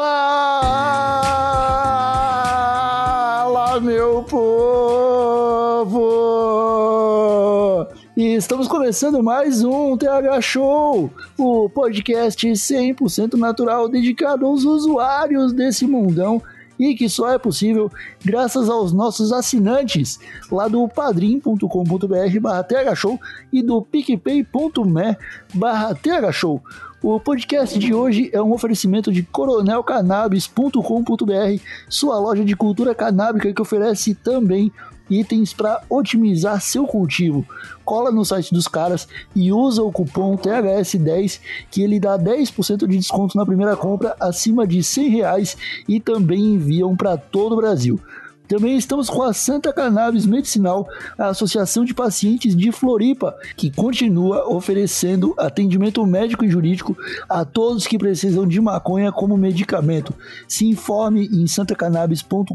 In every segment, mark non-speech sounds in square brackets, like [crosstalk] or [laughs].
Fala, meu povo! E estamos começando mais um TH Show, o podcast 100% natural dedicado aos usuários desse mundão e que só é possível graças aos nossos assinantes lá do padrim.com.br barra thshow e do picpay.me barra thshow. O podcast de hoje é um oferecimento de coronelcannabis.com.br, sua loja de cultura canábica que oferece também itens para otimizar seu cultivo. Cola no site dos caras e usa o cupom THS10 que ele dá 10% de desconto na primeira compra acima de 100 reais e também enviam para todo o Brasil. Também estamos com a Santa Cannabis Medicinal, a Associação de Pacientes de Floripa, que continua oferecendo atendimento médico e jurídico a todos que precisam de maconha como medicamento. Se informe em santacannabis.com.br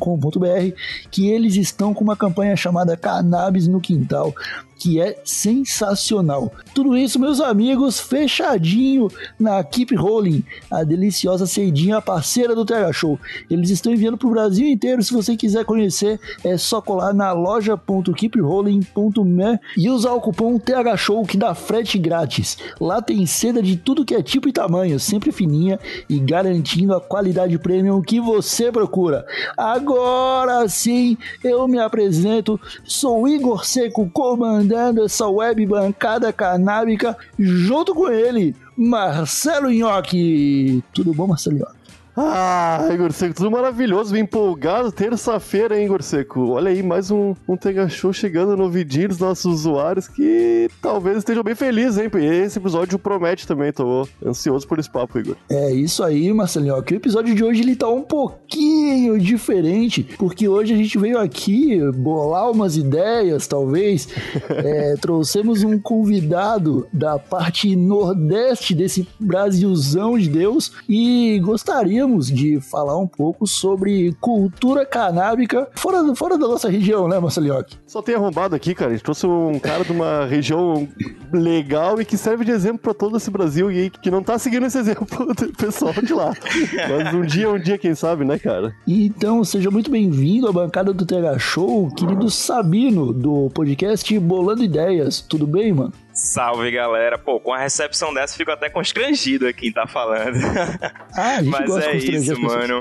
que eles estão com uma campanha chamada Cannabis no Quintal que é sensacional. Tudo isso, meus amigos, fechadinho na Keep Rolling, a deliciosa cedinha parceira do TH Show. Eles estão enviando para o Brasil inteiro. Se você quiser conhecer, é só colar na loja.keeprolling.me e usar o cupom TH Show que dá frete grátis. Lá tem seda de tudo que é tipo e tamanho, sempre fininha e garantindo a qualidade premium que você procura. Agora sim, eu me apresento. Sou Igor Seco, comandando essa web bancada canábica junto com ele, Marcelo Nhoque. Tudo bom, Marcelo Nhoque? Ah, Igor Seco, tudo maravilhoso, bem empolgado. Terça-feira, hein, Igor Seco? Olha aí, mais um, um Tega Show chegando no ouvidinho dos nossos usuários que talvez estejam bem felizes, hein? Esse episódio promete também, tô ansioso por esse papo, Igor. É isso aí, Marcelinho. Que o episódio de hoje ele tá um pouquinho diferente, porque hoje a gente veio aqui bolar umas ideias, talvez. [laughs] É, trouxemos um convidado da parte nordeste desse Brasilzão de Deus e gostaríamos de falar um pouco sobre cultura canábica fora, fora da nossa região, né, Marcelinhoque? Só tem arrombado aqui, cara. A gente trouxe um cara de uma região legal e que serve de exemplo pra todo esse Brasil e que não tá seguindo esse exemplo [laughs] do pessoal de lá. Mas um dia, um dia, quem sabe, né, cara? Então, seja muito bem-vindo à bancada do TH Show, querido Sabino, do podcast Bolando Ideias. Tudo bem, mano? Salve galera, pô, com a recepção dessa fico até constrangido aqui em tá falando. Ah, a gente Mas gosta é de isso, mano.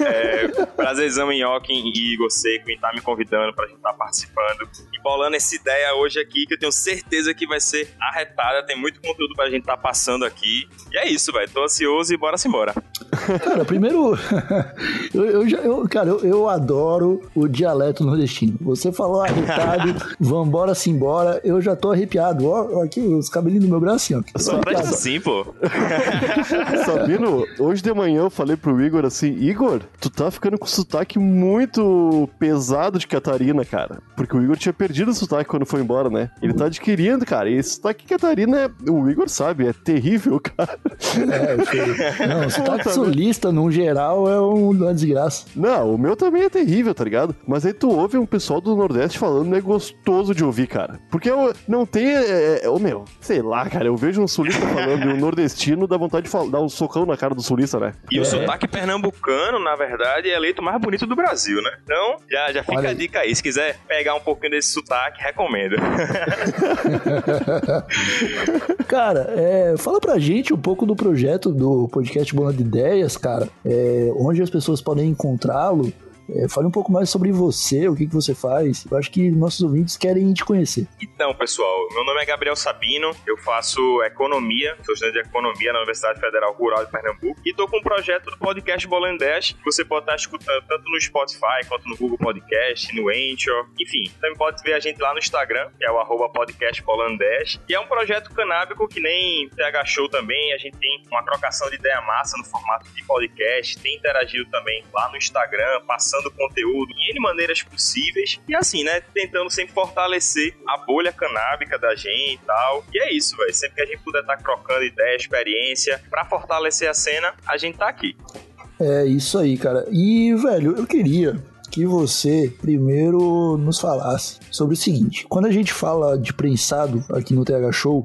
É, prazerzão em Joaquim e Igor Seco em estar me convidando pra gente estar participando e bolando essa ideia hoje aqui que eu tenho certeza que vai ser arretada. Tem muito conteúdo pra gente estar passando aqui. E é isso, velho. Tô ansioso e bora-se embora. Cara, primeiro, [laughs] eu, eu já, eu, cara, eu, eu adoro o dialeto nordestino. Você falou arretado, [laughs] vambora, simbora, eu já tô arrepiado. Ó aqui os cabelinhos do meu braço, assim, ó. Só presta assim, pô. [laughs] Sabino, hoje de manhã eu falei pro Igor assim, Igor, tu tá ficando com sotaque muito pesado de Catarina, cara. Porque o Igor tinha perdido o sotaque quando foi embora, né? Ele tá adquirindo, cara. E esse sotaque de Catarina, é, o Igor sabe, é terrível, [laughs] cara. É, feio. Não, o sotaque Puta, sulista, no geral, é um- uma desgraça. Não, o meu também é terrível, tá ligado? Mas aí tu ouve um pessoal do Nordeste falando, é gostoso de ouvir, cara. Porque eu, não tem. É, é, ô, meu, sei lá, cara, eu vejo um sulista falando e um nordestino dá vontade de falar- dar um socão na cara do sulista, né? E o sotaque pernambucano, na verdade, é eleito mais bonito do Brasil, né? Então, já, já fica Olha a dica aí. Se quiser pegar um pouquinho desse sotaque, recomendo. [laughs] Cara, é, fala pra gente um pouco do projeto do podcast Bolando Ideias, cara. É, onde as pessoas podem encontrá-lo É, fale um pouco mais sobre você, o que, que você faz. Eu acho que nossos ouvintes querem te conhecer. Então, pessoal, meu nome é Gabriel Sabino, eu faço economia, sou estudante de economia na Universidade Federal Rural de Pernambuco e tô com um projeto do podcast Bolan 10 que você pode estar escutando tanto no Spotify quanto no Google Podcast, no Anchor, enfim. Também pode ver a gente lá no Instagram, que é o arroba podcast Bolan 10, e é um projeto canábico que nem TH Show também, a gente tem uma trocação de ideia massa no formato de podcast, tem interagido também lá no Instagram, passando conteúdo em N maneiras possíveis, e assim, né, tentando sempre fortalecer a bolha canábica da gente e tal. E é isso, velho. Sempre que a gente puder estar trocando ideia, experiência, para fortalecer a cena, a gente tá aqui. É isso aí, cara. E, velho, eu queria que você primeiro nos falasse sobre o seguinte: quando a gente fala de prensado aqui no TH Show,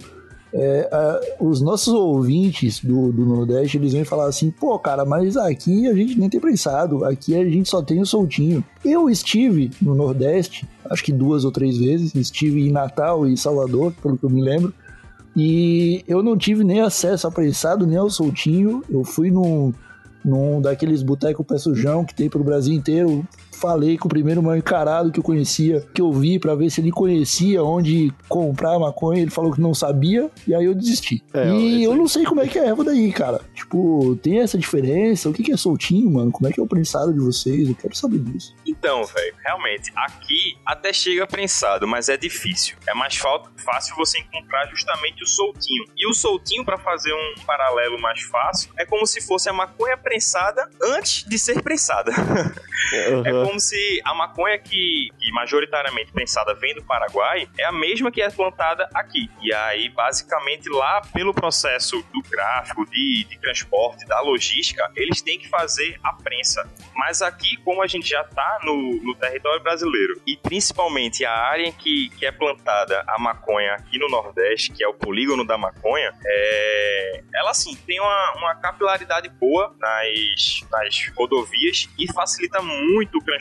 é, é, os nossos ouvintes do, do Nordeste eles vêm falar assim: pô, cara, mas aqui a gente nem tem prensado, aqui a gente só tem o soltinho. Eu estive no Nordeste, acho que duas ou três vezes, estive em Natal e Salvador, pelo que eu me lembro. E eu não tive nem acesso a prensado, nem ao soltinho. Eu fui num, num daqueles boteco pé sujão que tem pro Brasil inteiro. Falei com o primeiro mal encarado que eu conhecia, que eu vi para ver se ele conhecia onde comprar maconha. Ele falou que não sabia, e aí eu desisti. É, e esse eu não sei como é que é a erva daí, cara. Tipo, tem essa diferença? O que que é soltinho, mano? Como é que é o prensado de vocês? Eu quero saber disso. Então, velho, realmente, aqui até chega prensado, mas é difícil. É mais fácil você encontrar justamente o soltinho. E o soltinho, pra fazer um paralelo mais fácil, é como se fosse a maconha prensada antes de ser prensada. [laughs] É Aham. Como se a maconha que, que majoritariamente prensada vem do Paraguai é a mesma que é plantada aqui. E aí, basicamente, lá pelo processo do gráfico, de, de transporte, da logística, eles têm que fazer a prensa. Mas aqui, como a gente já tá no, no território brasileiro, e principalmente a área em que, que é plantada a maconha aqui no Nordeste, que é o polígono da maconha, é, ela assim tem uma, uma capilaridade boa nas, nas rodovias e facilita muito o transporte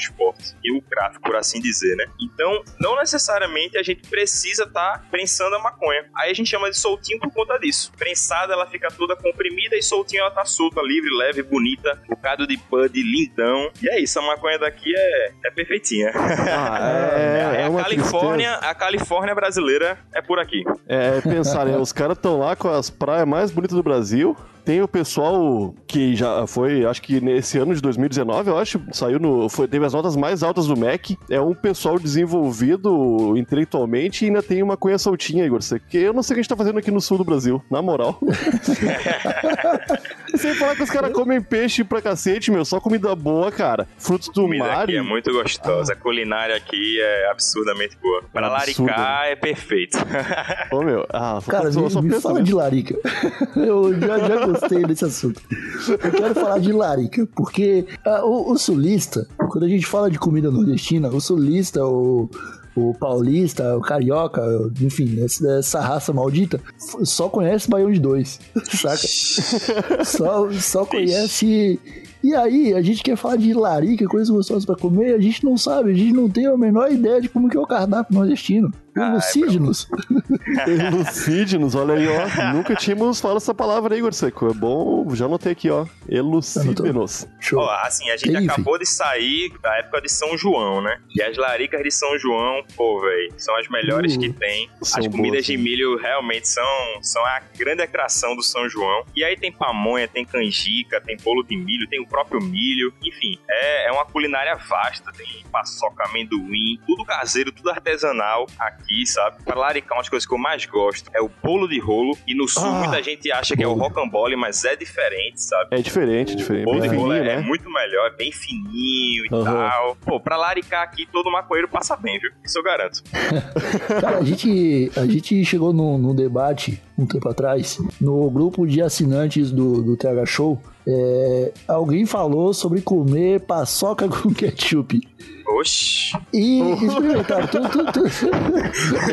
e o tráfego, por assim dizer, né? Então, não necessariamente a gente precisa estar prensando a maconha. Aí a gente chama de soltinho por conta disso. Prensada, ela fica toda comprimida e soltinho ela tá solta, livre, leve, bonita, bocado de bud, lindão. E é isso, a maconha daqui é, é perfeitinha. Ah, é, [laughs] é a uma Califórnia, a Califórnia brasileira é por aqui. É, é pensar, né? Os caras estão lá com as praias mais bonitas do Brasil. Tem o pessoal que já foi, acho que nesse ano de 2019, eu acho, saiu no. Foi, teve as notas mais altas do MEC. É um pessoal desenvolvido intelectualmente e ainda tem uma cunha soltinha, Igor. Que eu não sei o que a gente tá fazendo aqui no sul do Brasil, na moral. [laughs] Sem falar que os caras comem peixe pra cacete, meu. Só comida boa, cara. Frutos do comida mar. aqui é muito gostosa. A culinária aqui é absurdamente boa. Para Absurda. laricar é perfeito. [laughs] Ô, meu. Ah, Cara, só, me, só me fala de larica. [laughs] Eu já, já gostei desse assunto. Eu quero falar de larica, porque ah, o, o sulista, quando a gente fala de comida nordestina, o sulista, o, o paulista, o carioca, enfim, essa, raça maldita, só conhece Baião de Dois, [laughs] saca? [laughs] Só, só conhece... E aí, a gente quer falar de larica, coisas gostosas pra comer, a gente não sabe, a gente não tem a menor ideia de como que é o cardápio nordestino. Ah, é Elucide-nos. [laughs] Elucide-nos, olha aí, ó. [laughs] Nunca tínhamos falado essa palavra aí, Igor Seco. É bom, já anotei aqui, ó. Elucide-nos. Show. Ó, assim, a gente acabou de sair da época de São João, né? E as laricas de São João, pô, velho, são as melhores Uh, que tem. As comidas boas, de milho realmente são, são a grande atração do São João. E aí tem pamonha, tem canjica, tem bolo de milho, tem o próprio milho. Enfim, é, é uma culinária vasta. Tem paçoca, amendoim, tudo caseiro, tudo artesanal aqui, sabe? Pra laricar, umas coisas que eu mais gosto é o bolo de rolo. E no sul, Ah, muita gente acha que é o rocambole, mas é diferente, sabe? É diferente, diferente. O bolo de rolo fininho, é, é né? muito melhor, é bem fininho e Aham. tal. Pô, pra laricar aqui, todo maconheiro passa bem, viu? Isso eu garanto. [laughs] Cara, a gente, a gente chegou num, num debate um tempo atrás, no grupo de assinantes do, do TH Show. é, alguém falou sobre comer paçoca [laughs] com ketchup. Oxi. [laughs] E experimentaram tudo, tudo, tudo.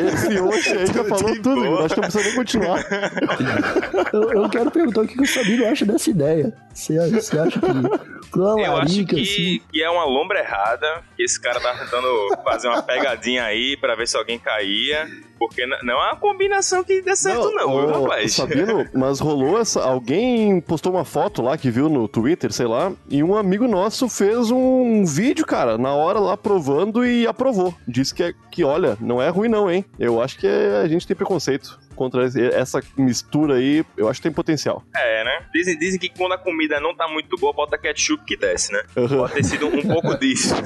Esse hoje aí já falou tudo, boa. Acho que não precisa nem continuar. [laughs] eu, eu quero perguntar o que, que o Sabino acha dessa ideia. Você, você acha que Eu acho que, assim... que é uma lombra errada, que esse cara tá tentando fazer uma pegadinha aí pra ver se alguém caía, porque não é uma combinação que dê certo não, viu, ô, rapaz? Sabino, mas rolou essa. Alguém postou uma foto lá que viu no Twitter, sei lá, e um amigo nosso fez um vídeo, cara, na hora lá provando e aprovou. Disse que, é, que olha, não é ruim não, hein? Eu acho que é- a gente tem preconceito contra essa mistura aí, eu acho que tem potencial. É, né? Dizem, dizem que quando a comida não tá muito boa, bota ketchup que desce, né? Uhum. Pode ter sido um pouco disso. [laughs]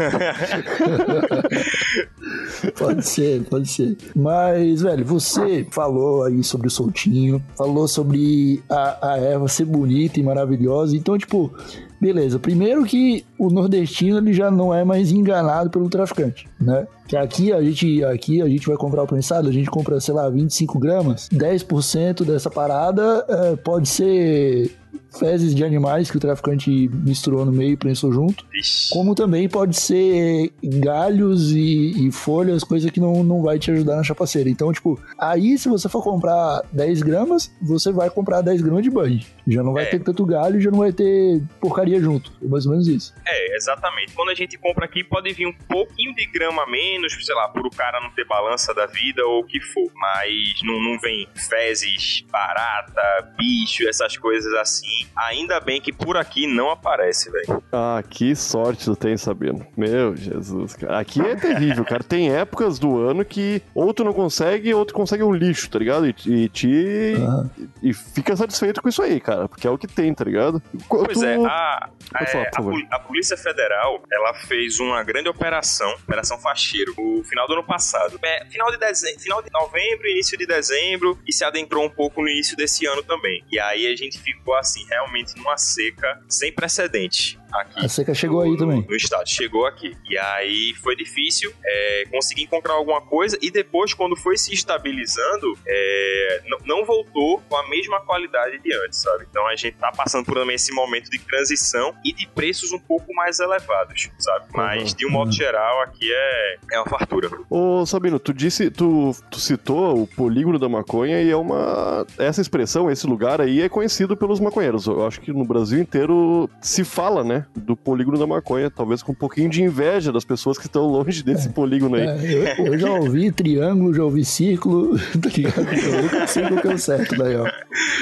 Pode ser, pode ser. Mas, velho, você falou aí sobre o soltinho, falou sobre a, a erva ser bonita e maravilhosa. Então, tipo, beleza. Primeiro que o nordestino ele já não é mais enganado pelo traficante, né? Que aqui a gente, aqui a gente vai comprar o prensado, a gente compra, sei lá, 25 gramas. 10% dessa parada eh, pode ser fezes de animais que o traficante misturou no meio e prensou junto. Ixi. Como também pode ser galhos e, e folhas, coisa que não, não vai te ajudar na chapaceira. Então, tipo, aí se você for comprar 10 gramas, você vai comprar 10 gramas de band. Já não vai É. ter tanto galho, já não vai ter porcaria junto. É mais ou menos isso. É, exatamente. Quando a gente compra aqui, pode vir um pouquinho de grama a menos, sei lá, por o cara não ter balança da vida ou o que for. Mas não, não vem fezes, barata, bicho, essas coisas assim. Ainda bem que por aqui não aparece, velho. Ah, que sorte tu tem, Sabino. Meu Jesus, cara. Aqui é terrível, cara. Tem épocas do ano que ou tu não consegue, ou tu consegue um lixo, tá ligado? E, e te. Aham. E fica satisfeito com isso aí, cara. Porque é o que tem, tá ligado? Pois tu- é, a, Pode é, falar, por a, favor. poli- a Polícia Federal, ela fez uma grande operação, Operação Facheiro, no final do ano passado. É, final, de dezembro, final de novembro, início de dezembro, e se adentrou um pouco no início desse ano também. E aí a gente ficou, assim, realmente numa seca sem precedente aqui. A seca chegou aí no- também. No estado, chegou aqui. E aí foi difícil é, conseguir encontrar alguma coisa, e depois, quando foi se estabilizando, é, não voltou com a mesma qualidade de antes, sabe? Então a gente tá passando por também esse momento de transição e de preços um pouco mais elevados, sabe? Mas, Uhum. de um modo geral, aqui é, é uma fartura. Ô, Sabino, tu disse, tu, tu citou o polígono da maconha e é uma. Essa expressão, esse lugar aí é conhecido pelos maconheiros. Eu acho que no Brasil inteiro se fala, né? Do polígono da maconha, talvez com um pouquinho de inveja das pessoas que estão longe desse polígono aí. É, eu, eu já ouvi triângulo, já ouvi círculo, [laughs] tá ligado? Eu nunca sei que é o certo daí, ó.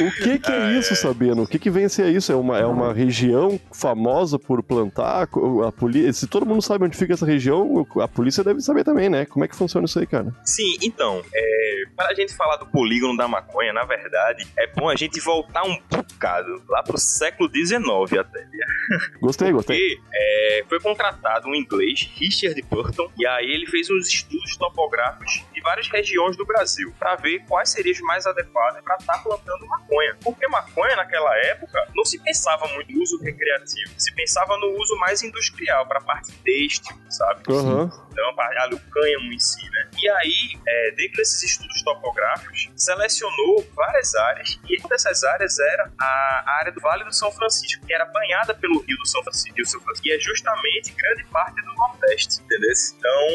O que que é isso, Sabino? O que que vem a ser isso? É uma, é uma região famosa por plantar? A polícia, se todo mundo sabe onde fica essa região, a polícia deve saber também, né? Como é que funciona isso aí, cara? Sim, então, é, para a gente falar do polígono da maconha, na verdade, é bom a gente voltar um bocado, lá pro século XIX até. [laughs] Gostei, gostei. Porque é, foi contratado um inglês, Richard Burton, e aí ele fez uns estudos topográficos de várias regiões do Brasil para ver quais seriam os mais adequados para estar plantando maconha. Porque maconha naquela época não se pensava muito no uso recreativo, se pensava no uso mais industrial para parte têxtil, sabe? Aham. Então, ali, o cânhamo em si, né? E aí, é, dentro desses estudos topográficos, selecionou várias áreas, e uma dessas áreas era a área do Vale do São Francisco, que era banhada pelo Rio do São Francisco, Rio São Francisco que é justamente grande parte do Nordeste, entendeu? Então,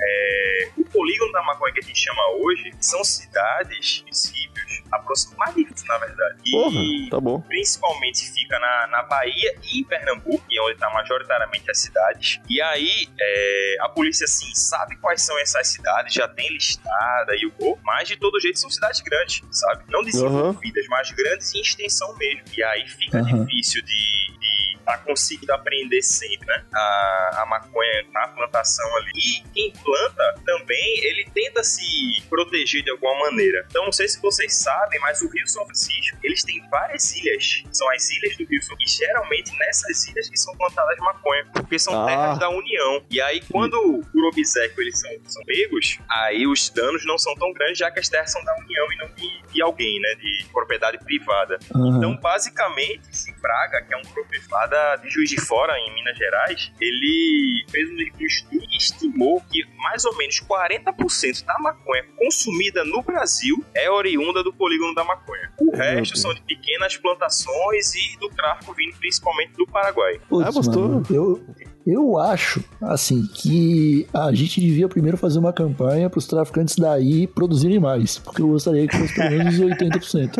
é, o polígono da maconha que a gente chama hoje são cidades, municípios, aproximadamente, mais de 20, na verdade. E Porra, tá bom. principalmente fica na, na Bahia e em Pernambuco, que é onde está majoritariamente as cidades. E aí, é, a polícia, sim, sabe quais são essas cidades, já tem listada e o gol, mas de todo jeito são cidades grandes, sabe? Não desenvolvidas, mas grandes em extensão mesmo. E aí fica Aham. difícil de, de tá conseguindo aprender sempre, né? A, a maconha na plantação ali. E quem planta também, ele tenta se proteger de alguma maneira. Então, não sei se vocês sabem, mas o Rio São Francisco, eles têm várias ilhas. São as ilhas do Rio São E geralmente nessas ilhas que são plantadas maconha. Porque são Ah. terras da União. E aí, quando por obséquio eles são, são pegos, aí os danos não são tão grandes, já que as terras são da União e não de, de alguém, né? De propriedade privada. Aham. Então, basicamente, esse Braga, que é um professor lá da- de Juiz de Fora, em Minas Gerais, ele fez um estudo e estimou que mais ou menos 40% da maconha consumida no Brasil é oriunda do polígono da maconha. O resto são de pequenas plantações e do tráfico vindo principalmente do Paraguai. Putz, Ah, gostou? mano, eu, Eu acho, assim, que a gente devia primeiro fazer uma campanha para os traficantes daí produzirem mais, porque eu gostaria que fosse pelo menos 80%.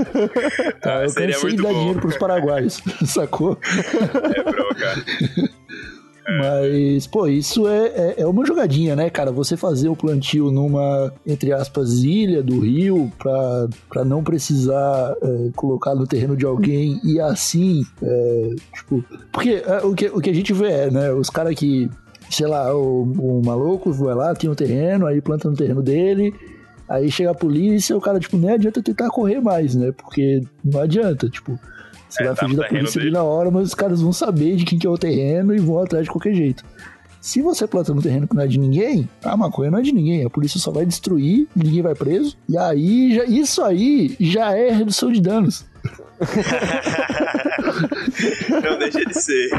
Tá, [laughs] Ah, eu cansei de dar bom. dinheiro pros paraguaios, [laughs] sacou? É, bro, cara. Mas, pô, isso é, é, é uma jogadinha, né, cara? Você fazer o plantio numa, entre aspas, ilha do rio pra, pra não precisar é, colocar no terreno de alguém e assim, é, tipo... Porque é, o, que, o que a gente vê é, né, os caras que, sei lá, o, o maluco vai lá, tem um terreno, aí planta no terreno dele... Aí chega a polícia, o cara, tipo, nem adianta tentar correr mais, né? Porque não adianta, tipo, você É, vai tá fugir da polícia ali na hora, mas os caras vão saber de quem que é o terreno e vão atrás de qualquer jeito. Se você planta no terreno que não é de ninguém, a maconha não é de ninguém. A polícia só vai destruir, ninguém vai preso. E aí, já- isso aí já é redução de danos. [laughs] Não deixa de ser.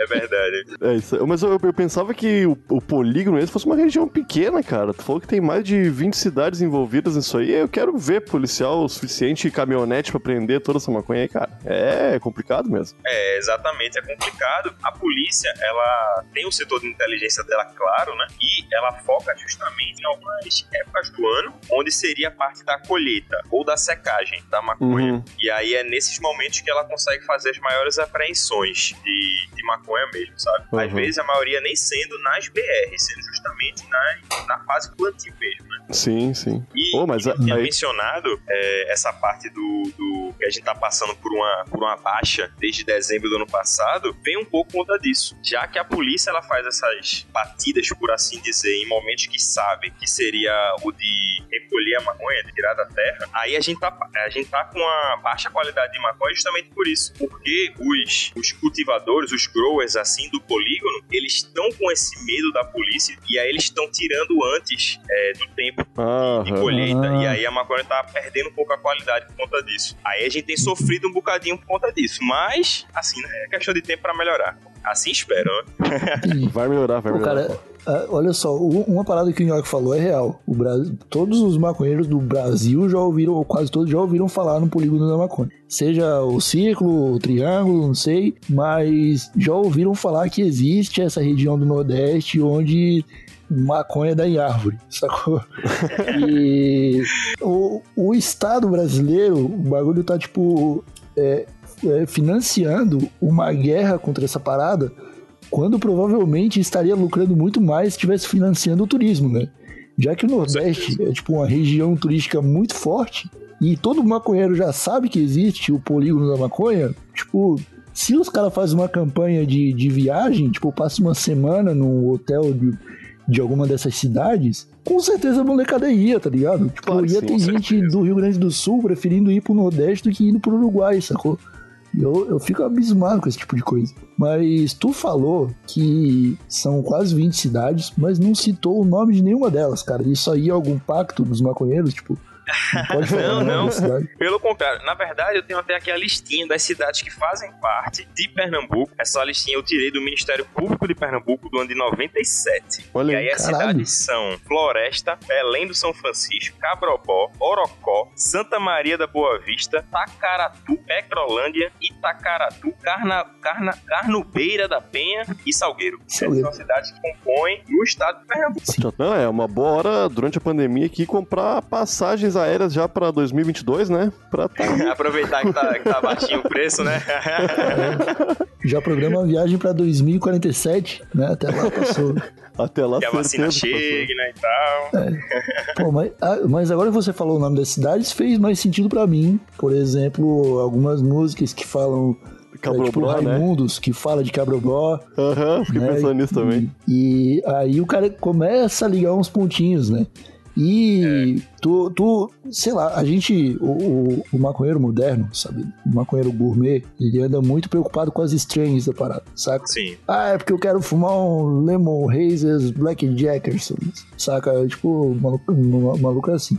é verdade. É isso. Mas eu, eu pensava que o, o polígono esse fosse uma região pequena, cara. Tu falou que tem mais de 20 cidades envolvidas nisso aí. Eu quero ver policial o suficiente e caminhonete pra prender toda essa maconha aí, cara. É complicado mesmo. É, exatamente, é complicado. A polícia, ela tem o setor de inteligência dela, claro, né? E ela foca justamente em algumas épocas do ano, onde seria a parte da colheita ou da secagem da maconha. Uhum. E aí é nesses momentos que ela consegue fazer as maiores apreensões de, de maconha mesmo, sabe? Às Uhum. vezes a maioria nem sendo nas BR, sendo justamente na, na fase plantio mesmo, né? Sim, sim. E Ô, mas eu tinha aí- mencionado é, essa parte do, do que a gente tá passando por uma, por uma baixa desde dezembro do ano passado, vem um pouco conta disso. Já que a polícia ela faz essas batidas, por assim dizer, em momentos que sabe que seria o de recolher a maconha, de tirar da terra, aí a gente tá, a gente tá com uma baixa qualidade de maconha justamente por isso. Porque os, os cultivadores, os growers assim do polígono, eles estão com esse medo da polícia e aí eles estão tirando antes é, do tempo de colheita, Ah. e aí a maconha tá perdendo um pouco a qualidade por conta disso. Aí a gente tem sofrido um bocadinho por conta disso, mas, assim, né, é questão de tempo pra melhorar. Assim espero, né? [laughs] Vai melhorar, vai melhorar. cara, ah, olha só, uma parada que o Nhoque falou é real. O Brasil, todos os maconheiros do Brasil já ouviram, ou quase todos já ouviram falar no polígono da maconha. Seja o círculo, o triângulo, não sei, mas já ouviram falar que existe essa região do Nordeste onde maconha dá em árvore, [laughs] sacou? e o, o Estado brasileiro, o bagulho tá tipo é, é, financiando uma guerra contra essa parada quando provavelmente estaria lucrando muito mais se estivesse financiando o turismo, né? Já que o Nordeste é tipo uma região turística muito forte e todo maconheiro já sabe que existe o polígono da maconha, tipo, se os caras fazem uma campanha de, de viagem, tipo, passa uma semana num hotel de, de alguma dessas cidades, com certeza a molecada ia, tá ligado? Tipo, Claro ia sim, ter gente certeza. do Rio Grande do Sul preferindo ir pro Nordeste do que indo pro Uruguai, sacou? Eu, eu fico abismado com esse tipo de coisa. Mas tu falou que são quase 20 cidades, mas não citou o nome de nenhuma delas, cara. Isso aí é algum pacto dos maconheiros? Tipo, pode Não, não. Pelo contrário, na verdade eu tenho até aqui a listinha das cidades que fazem parte de Pernambuco. Essa listinha eu tirei do Ministério Público de Pernambuco do ano de 97. Olha E aí. as cidades são Floresta, Belém do São Francisco, Cabrobó, Orocó, Santa Maria da Boa Vista, Tacaratu, Petrolândia, Itacaratu, Carna, Carna, Carnubeira da Penha e Salgueiro. Salgueiro. São cidades que compõem o estado de Pernambuco. Não, é uma boa hora durante a pandemia aqui comprar passagens aéreas já pra 2022, né? Pra tá [laughs] Aproveitar que tá, que tá baixinho o preço, né? Já programa uma viagem pra 2047, né? Até lá passou. [laughs] até lá que a vacina chegue, né, e tal. Pô, mas, ah, mas agora que você falou o nome das cidades, fez mais sentido pra mim. Por exemplo, algumas músicas que falam. é, tipo né? Raimundos, que fala de Cabrobró. Aham, fiquei né? pensando nisso também. E, e aí o cara começa a ligar uns pontinhos, né? E tu, tu, sei lá, a gente, o, o, o maconheiro moderno, sabe? O maconheiro gourmet, ele anda muito preocupado com as strings da parada, saca? Sim. Ah, é porque eu quero fumar um Lemon Hazers Black Jackers, saca? Tipo, maluco, maluco assim.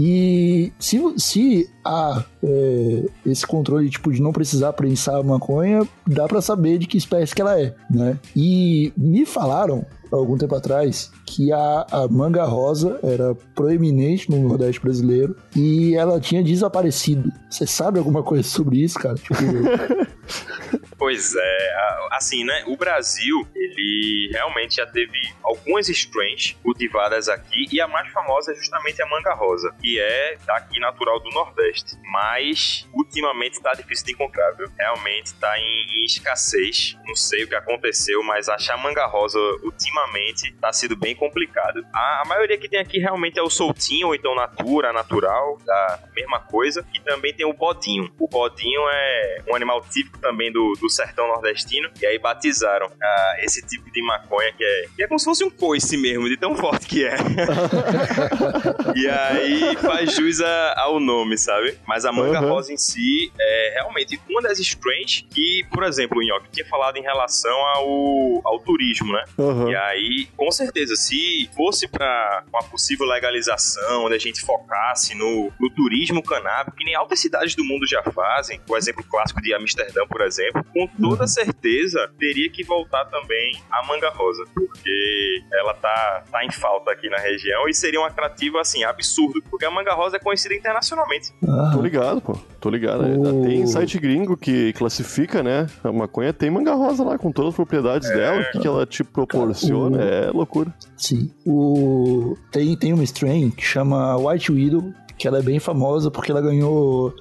E se, se há é, esse controle tipo, de não precisar prensar a maconha, dá pra saber de que espécie que ela é, né? E me falaram, algum tempo atrás, que a, a manga rosa era proeminente no Nordeste brasileiro e ela tinha desaparecido. Você sabe alguma coisa sobre isso, cara? Tipo, [laughs] Pois é, assim, né? O Brasil, ele realmente já teve algumas strains cultivadas aqui e a mais famosa é justamente a manga rosa, que é daqui natural do Nordeste. Mas ultimamente tá difícil de encontrar, viu? Realmente tá em, em escassez. Não sei o que aconteceu, mas achar manga rosa ultimamente tá sido bem complicado. A, a maioria que tem aqui realmente é o soltinho ou então natura, natural, da mesma coisa. E também tem o bodinho. O bodinho é um animal típico também do, do sertão nordestino. E aí batizaram ah, esse tipo de maconha que é, que é como se fosse um coice mesmo, de tão forte que é. [laughs] e aí faz jus a- ao nome, sabe? Mas a manga Uhum. rosa em si é realmente uma das strains que, por exemplo, o Nhoque tinha falado em relação ao, ao turismo, né? Aham. E aí, com certeza, se fosse para uma possível legalização, onde a gente focasse no, no turismo canábico, que nem altas cidades do mundo já fazem, o exemplo clássico de Amsterdã, por exemplo, com toda certeza teria que voltar também a manga rosa, porque ela tá, tá em falta aqui na região e seria um atrativo, assim, absurdo, porque a manga rosa é conhecida internacionalmente. Ah, Tô ligado, pô. Tô ligado. Ainda O- Tem site gringo que classifica, né? A maconha tem manga rosa lá, com todas as propriedades dela. O que, que ela te proporciona o- é loucura. sim. O... Tem, tem uma strain que chama White Widow, que ela é bem famosa porque ela ganhou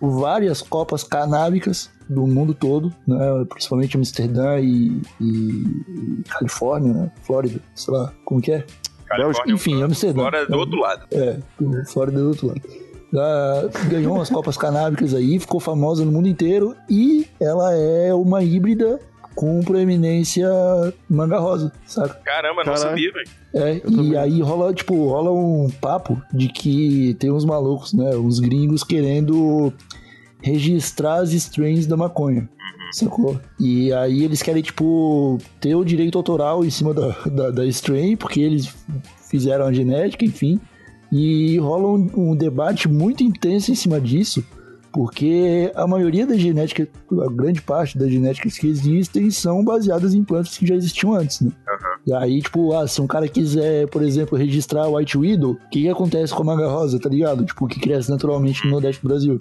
várias copas canábicas do mundo todo, né? principalmente Amsterdã e, e Califórnia, né? Flórida, sei lá, como que é? Califórnia, Enfim, Amsterdã. Agora do outro lado. É, Flórida do outro lado. Ela ganhou umas copas canábicas aí, ficou famosa no mundo inteiro e ela é uma híbrida com proeminência manga rosa, saca? Caramba, não Caralho. sabia, velho. É, e também. aí rola, tipo, rola um papo de que tem uns malucos, né, uns gringos querendo registrar as strains da maconha. Sacou? E aí eles querem, tipo, ter o direito autoral em cima da, da, da strain, porque eles fizeram a genética, enfim. E rola um, um debate muito intenso em cima disso, porque a maioria da genética, a grande parte das genéticas que existem são baseadas em plantas que já existiam antes, né? E aí, tipo, ah, se um cara quiser, por exemplo, registrar White Widow, o que, que acontece com a manga rosa, tá ligado? Tipo, que cresce naturalmente no Nordeste do Brasil.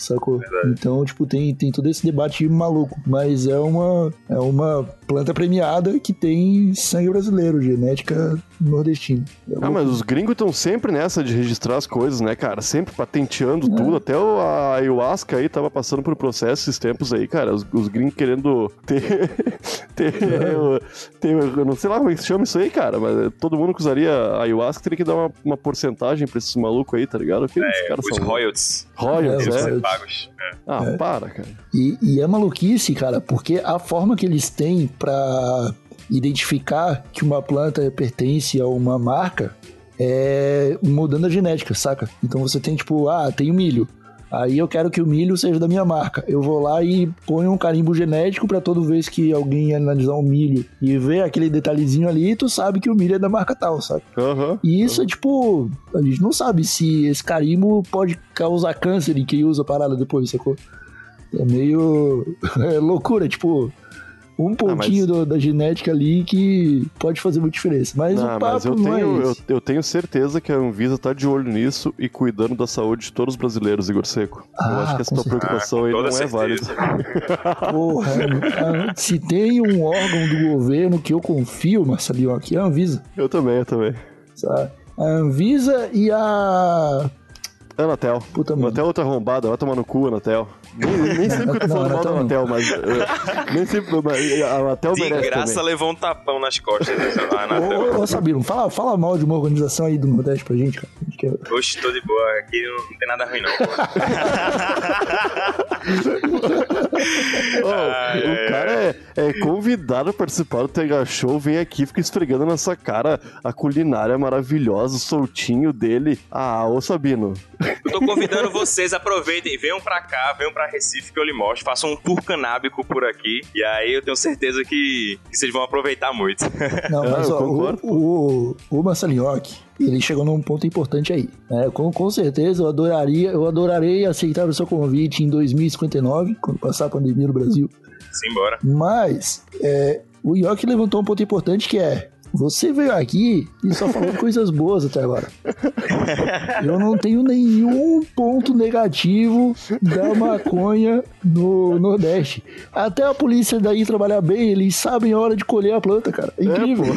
Sacou? Então, tipo, tem, tem todo esse debate maluco. Mas é uma, é uma planta premiada que tem sangue brasileiro, genética nordestina. É Ah, mas os gringos estão sempre nessa de registrar as coisas, né, cara? Sempre patenteando tudo. Até o, a ayahuasca aí tava passando por um processo esses tempos aí, cara. Os, os gringos querendo ter. [laughs] ter, o- ter- Eu não sei lá como é que se chama isso aí, cara. Mas todo mundo que usaria ayahuasca teria que dar uma, uma porcentagem pra esses malucos aí, tá ligado? Esses caras Os são. royalties. Royals, É, né? royalties. pagos. É. Ah, para, cara. E, e é maluquice, cara, porque a forma que eles têm pra identificar que uma planta pertence a uma marca é mudando a genética, saca? Então você tem tipo, ah, tem o milho. Aí eu quero que o milho seja da minha marca. Eu vou lá e ponho um carimbo genético pra toda vez que alguém analisar um milho e ver aquele detalhezinho ali, tu sabe que o milho é da marca tal, saca? Aham. E isso é tipo, a gente não sabe se esse carimbo pode causar câncer em quem usa a parada depois, sacou? É meio [laughs] é loucura, tipo, um pontinho do- da genética ali que pode fazer muita diferença. Mas Não, o papo mas eu não tenho, é eu, esse. eu tenho certeza que a Anvisa tá de olho nisso e cuidando da saúde de todos os brasileiros, Igor Seco. eu Ah, acho que essa tua certeza. preocupação Ah, aí não toda é válida. certeza. [laughs] Porra, se tem um órgão do governo que eu confio, Marcelinho, aqui é a Anvisa. Eu também, eu também. Sabe? A Anvisa e a. Anatel. Puta merda. Anatel é outra arrombada, vai tomar no cu, Anatel. Nem, nem [laughs] sempre que eu tô falando mal da Anatel mas. uh, nem sempre. mas A Anatel De merece graça também. levou um tapão nas costas lá tela. Ô, ô Sabino, fala, fala mal de uma organização aí do Nordeste pra gente, cara. Gente quer- Oxe, tô de boa. Aqui não, não tem nada ruim, não. [laughs] [laughs] [laughs] Ai, o ai, cara é, é convidado a participar do Tega Show, vem aqui, fica esfregando na sua cara a culinária maravilhosa, o soltinho dele. Ah, ô Sabino. Eu tô convidando vocês, aproveitem, venham pra cá, venham pra Recife que eu lhe mostro, façam um tour canábico por aqui, e aí eu tenho certeza que, que vocês vão aproveitar muito. [laughs] Não, Ah, mas ó, o, o, o Massalinhoque, ele chegou num ponto importante aí. né? com, com certeza eu adoraria, eu adorarei aceitar o seu convite em 2059, quando passar a pandemia no Brasil. Simbora. Mas é, o York levantou um ponto importante que é você veio aqui e só falou [laughs] coisas boas até agora. Eu não tenho nenhum ponto negativo da maconha no Nordeste. Até a polícia daí trabalhar bem, eles sabem a hora de colher a planta, cara. É incrível. [laughs]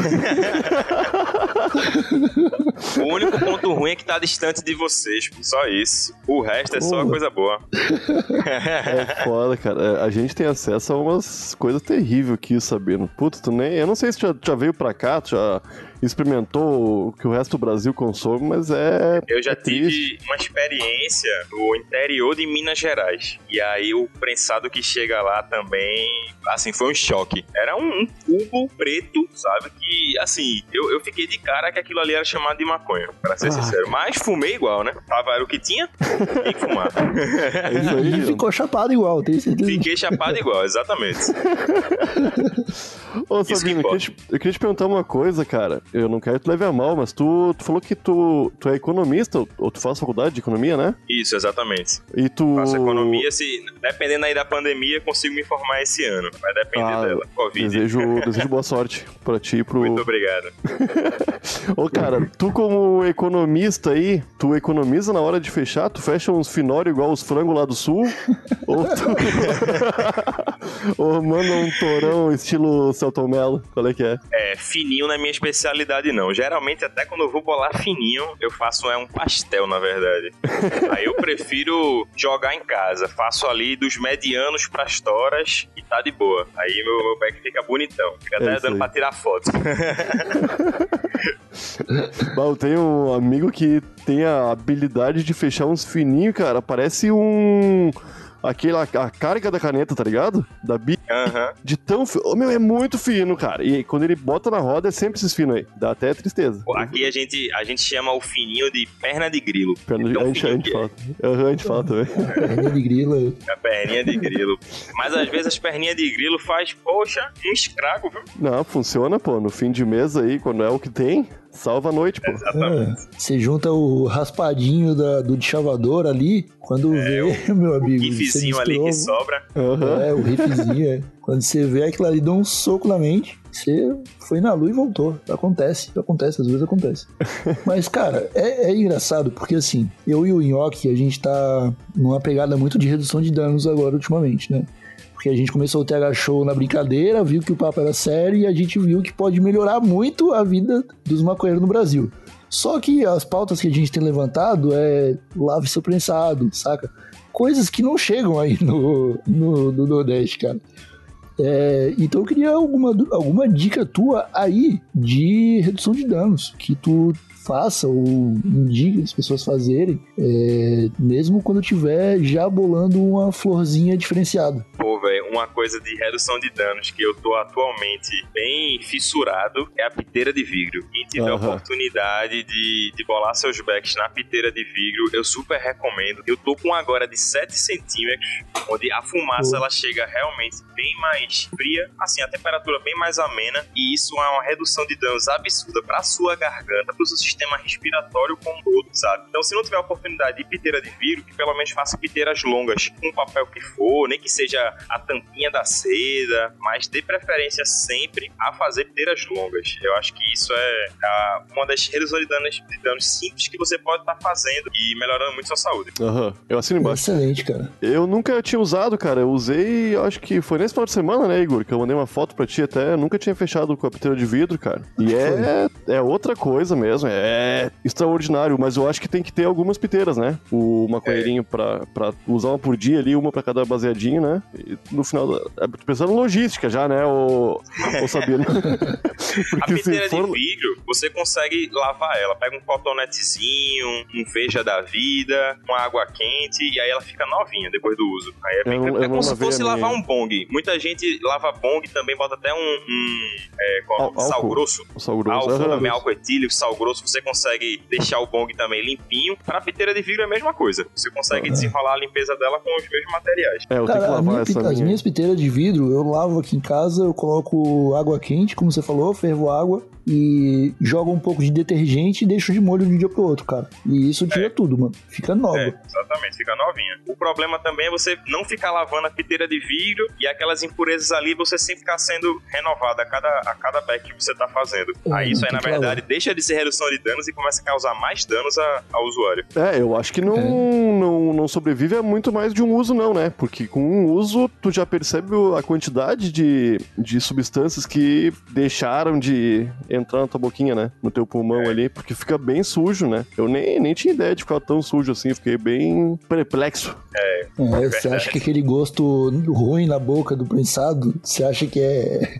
O único ponto ruim é que tá distante de vocês, pô, só isso. O resto é só Porra. coisa boa. [laughs] É foda, cara. É, A gente tem acesso a umas coisas terríveis aqui, sabendo. Puta, tu nem. Eu não sei se já, tu já veio pra cá, tu já experimentou o que o resto do Brasil consome, mas é. Eu já é triste. tive uma experiência no interior de Minas Gerais. E aí o prensado que chega lá também, assim, foi um choque. Era um, cubo preto, sabe? Que, assim, eu, eu fiquei de cara que aquilo ali era chamado de maconha, pra ser Ah. sincero. Mas fumei igual, né? Tava, era o que tinha, tem que fumar. É isso aí. E ficou chapado igual, tenho certeza. Fiquei chapado igual, exatamente. Ô, Sabino, que eu queria, te, eu queria te perguntar uma coisa, cara. Eu não quero que tu leve a mal, mas tu, tu falou que tu, tu é economista, ou- tu faz faculdade de economia, né? Isso, exatamente. E tu. Faço economia, se dependendo aí da pandemia, consigo me formar esse ano. Vai depender Ah, dela. Covid. Desejo, [laughs] desejo boa sorte pra ti e pro. Muito obrigado. [laughs] Ô, cara, tu como economista aí, tu economiza na hora de fechar? Tu fecha uns finório igual os frangos lá do sul? [laughs] ou tu... ou manda um torão estilo Celton Mello? Qual é que é? É, fininho é minha especialidade, não. Geralmente, até quando eu vou bolar fininho, eu faço é um pastel, na verdade. [laughs] Aí eu prefiro jogar em casa. Faço ali dos medianos pras toras e tá de boa. Aí meu, meu back fica bonitão. Fica É até isso dando aí. pra tirar foto. [laughs] Eu tenho um amigo que tem a habilidade de fechar uns fininhos, cara. Parece um. Aquela, a carga da caneta, tá ligado? Da bi Aham. de tão. fi- Ô, meu, é muito fino, cara. E quando ele bota na roda, é sempre esses finos aí. Dá até tristeza. Pô, Aqui a gente, a gente chama o fininho de perna de grilo. Perna de- Então, a, gente, a gente é. fala. Aham, a gente fala também. Perna de grila. A perninha de grilo. Mas às vezes as perninhas de grilo faz, poxa, um escrago, viu? Não, funciona, pô. No fim de mês aí, quando é o que tem, salva a noite, pô. É, você junta o raspadinho da- do deschavador ali, quando vê, [laughs] meu amigo. você Gifzinho ali que sobra. Aham. É, o riffzinho, é. Quando você vê aquilo ali, dá um soco na mente. Você foi na lua e voltou. Acontece, acontece, às vezes acontece. [laughs] Mas, cara, é, é engraçado, porque assim, eu e o Nhoque, a gente tá numa pegada muito de redução de danos agora ultimamente, né? Porque a gente começou o TH Show na brincadeira, viu que o papo era sério e a gente viu que pode melhorar muito a vida dos maconheiros no Brasil. Só que as pautas que a gente tem levantado é lave seu prensado, saca? Coisas que não chegam aí no, no, no Nordeste, cara. É, então eu queria alguma, alguma dica tua aí de redução de danos que tu faça ou indique as pessoas fazerem, é, mesmo quando tiver já bolando uma florzinha diferenciada. Uma coisa de redução de danos que eu tô atualmente bem fissurado é a piteira de vidro. Quem tiver a Aham. oportunidade de, de bolar seus backs na piteira de vidro, eu super recomendo. Eu tô com agora de 7 centímetros, onde a fumaça Pô. ela chega realmente bem mais fria, assim, a temperatura bem mais amena, e isso é uma redução de danos absurda pra sua garganta, pro seu sistema respiratório como um todo, sabe? Então, se não tiver a oportunidade de piteira de vidro, que pelo menos faça piteiras longas, com o papel que for, nem que seja a tampinha da seda, mas dê preferência sempre a fazer piteiras longas. Eu acho que isso é a- uma das reduções de danos, de danos simples que você pode estar fazendo e melhorando muito sua saúde. Aham. Eu assino embaixo. Excelente, cara. Eu nunca tinha usado, cara. Eu usei, acho que foi nesse final de semana, né, Igor? Que eu mandei uma foto pra ti até. Nunca tinha fechado com a piteira de vidro, cara. E é, é outra coisa mesmo. É extraordinário. Mas eu acho que tem que ter algumas piteiras, né? O maconheirinho pra, pra usar uma por dia ali, uma pra cada baseadinho, né? E no final. Da... é, Pensando logística já, né, o, o Sabino? [laughs] A Porque piteira se for. de vidro, você consegue lavar ela. Pega um cotonetezinho, um veja da vida, uma água quente, e aí ela fica novinha depois do uso. Aí é, bem, Eu é eu como se fosse lavar um bong. Muita gente lava bong também, bota até um, um é, qual sal grosso. O sal grosso. Álcool, também álcool etílico, sal grosso, você consegue deixar o bong também limpinho. Pra piteira de vidro é a mesma coisa. Você consegue desenrolar a limpeza dela com os mesmos materiais. É, eu tenho que Cara, lavar minha essa as minha. minhas piteiras de vidro, eu lavo aqui em casa, eu coloco água quente, como você falou, fervo água e, joga um pouco de detergente e deixa de molho de um dia pro outro, cara. E isso tira É. tudo, mano. Fica nova. É, exatamente, fica novinha. O problema também é você não ficar lavando a piteira de vidro e aquelas impurezas ali você sempre ficar sendo renovado a cada, a cada back que você tá fazendo. É, aí isso aí, na verdade, lavar. deixa de ser redução de danos e começa a causar mais danos a- ao usuário. É, eu acho que não, não, não sobrevive a muito mais de um uso, não, né? Porque com um uso, tu já percebe o- a quantidade de, de substâncias que deixaram de entrar na tua boquinha, né? No teu pulmão ali, porque fica bem sujo, né? Eu nem, nem tinha ideia de ficar tão sujo assim, fiquei bem perplexo. É, você acha que aquele gosto ruim na boca do prensado, você acha que é.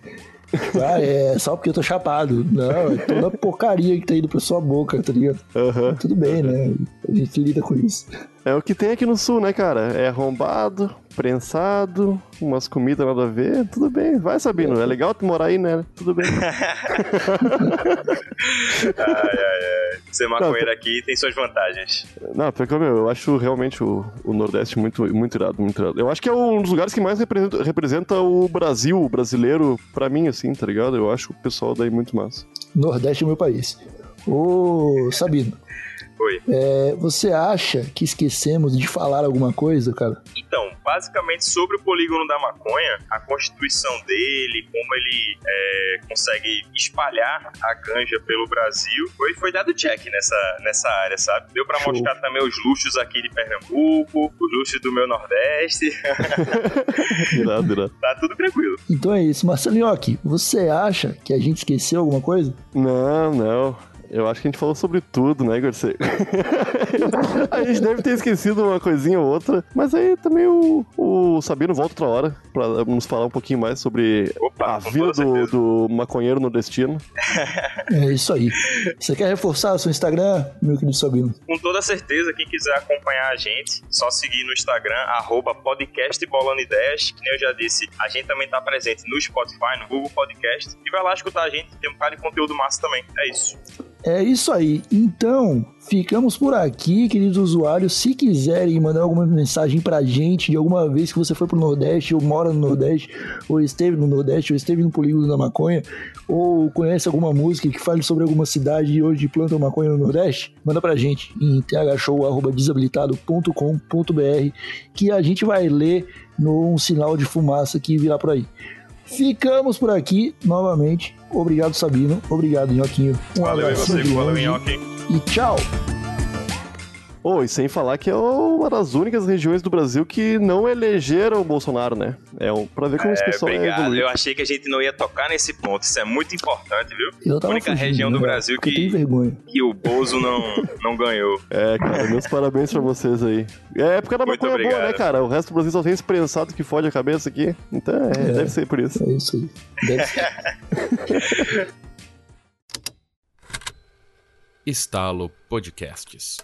[laughs] Ah, é só porque eu tô chapado. Não, é toda a porcaria que tá indo pra sua boca, tá ligado? Aham. Tudo bem, né? A gente lida com isso. É o que tem aqui no sul, né, cara? É arrombado, prensado, umas comidas nada a ver, tudo bem. Vai, Sabino, é legal tu morar aí, né? Tudo bem. [laughs] Ai, ai, ai. Ser maconheiro aqui tem suas vantagens. Não, porque meu, eu acho realmente o, o Nordeste muito, muito irado, muito irado. Eu acho que é um dos lugares que mais representa, representa o Brasil, o brasileiro, pra mim, assim, tá ligado? Eu acho o pessoal daí muito massa. Nordeste é meu país. Ô, Sabino, Oi. é, você acha que esquecemos de falar alguma coisa, cara? Então, basicamente sobre o polígono da maconha, a constituição dele, como ele é, consegue espalhar a ganja pelo Brasil, foi, foi dado check nessa, nessa área, sabe? Deu pra Show. mostrar também os luxos aqui de Pernambuco, os luxos do meu Nordeste, [laughs] Irado, irado. tá tudo tranquilo. Então é isso. Marcelinhoque, você acha que a gente esqueceu alguma coisa? Não, não. Eu acho que a gente falou sobre tudo, né, Igor? [laughs] Você- a gente deve ter esquecido uma coisinha ou outra, mas aí também o, o Sabino volta outra hora pra nos falar um pouquinho mais sobre Opa, a vida do, do maconheiro nordestino. É isso aí. Você quer reforçar o seu Instagram, meu querido Sabino? Com toda certeza, quem quiser acompanhar a gente, só seguir no Instagram, arroba podcast Bolando Ideias. Que nem eu já disse, a gente também tá presente no Spotify, no Google Podcast. E vai lá escutar a gente, tem um cara de conteúdo massa também. É isso. É isso aí. Então, ficamos por aqui, queridos usuários. Se quiserem mandar alguma mensagem pra gente de alguma vez que você foi pro Nordeste, ou mora no Nordeste, ou esteve no Nordeste, ou esteve no Polígono da Maconha, ou conhece alguma música que fale sobre alguma cidade onde plantam maconha no Nordeste, manda pra gente em thshow.desabilitado.com.br que a gente vai ler num sinal de fumaça que virá por aí. Ficamos por aqui novamente. Obrigado, Sabino. Obrigado, Nhoquinho. Um Valeu abraço você, valeu, e tchau. Oh, e sem falar que é uma das únicas regiões do Brasil que não elegeram o Bolsonaro, né? É um, pra ver como esse É, pessoal é evoluído. Eu achei que a gente não ia tocar nesse ponto. Isso é muito importante, viu? Eu tava Única fugindo, região do né, Brasil que- tenho vergonha. Que o Bozo não, não ganhou. [laughs] É, cara, meus parabéns pra vocês aí. É a época da maconha boa, obrigado. né, cara? O resto do Brasil só tem esse prensado que fode a cabeça aqui. Então, é, deve ser por isso. É isso aí. Deve ser. [laughs] Estalo Podcasts.